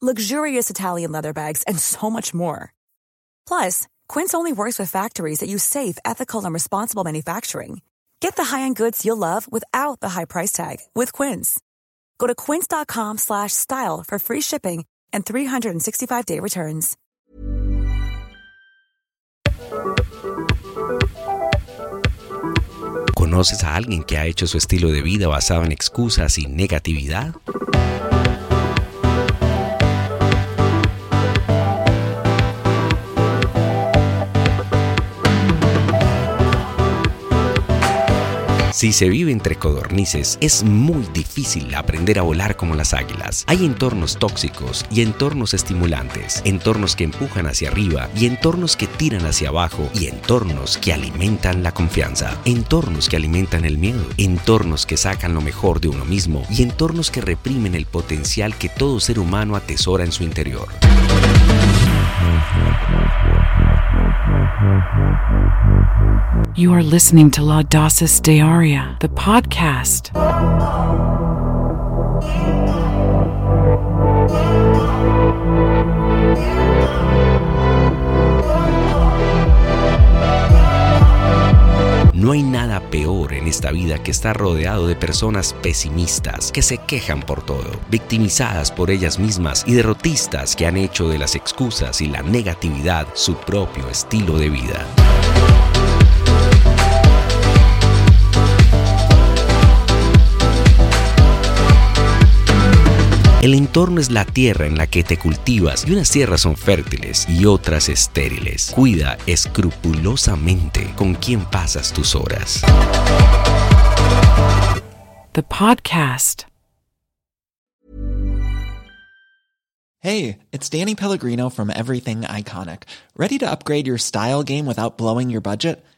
luxurious Italian leather bags, and so much more. Plus, Quince only works with factories that use safe, ethical, and responsible manufacturing. Get the high-end goods you'll love without the high price tag with Quince. Go to quince.com slash style for free shipping and 365-day returns. ¿Conoces a alguien que ha hecho su estilo de vida basado en excusas y negatividad? Si se vive entre codornices, es muy difícil aprender a volar como las águilas. Hay entornos tóxicos y entornos estimulantes, entornos que empujan hacia arriba y entornos que tiran hacia abajo y entornos que alimentan la confianza, entornos que alimentan el miedo, entornos que sacan lo mejor de uno mismo y entornos que reprimen el potencial que todo ser humano atesora en su interior. You are listening to La Dosis Diaria, the podcast. No hay nada peor en esta vida que estar rodeado de personas pesimistas que se quejan por todo, victimizadas por ellas mismas y derrotistas que han hecho de las excusas y la negatividad su propio estilo de vida. El entorno es la tierra en la que te cultivas y unas tierras son fértiles y otras estériles. Cuida escrupulosamente con quién pasas tus horas. The podcast. Hey, it's Danny Pellegrino from Everything Iconic. Ready to upgrade your style game without blowing your budget?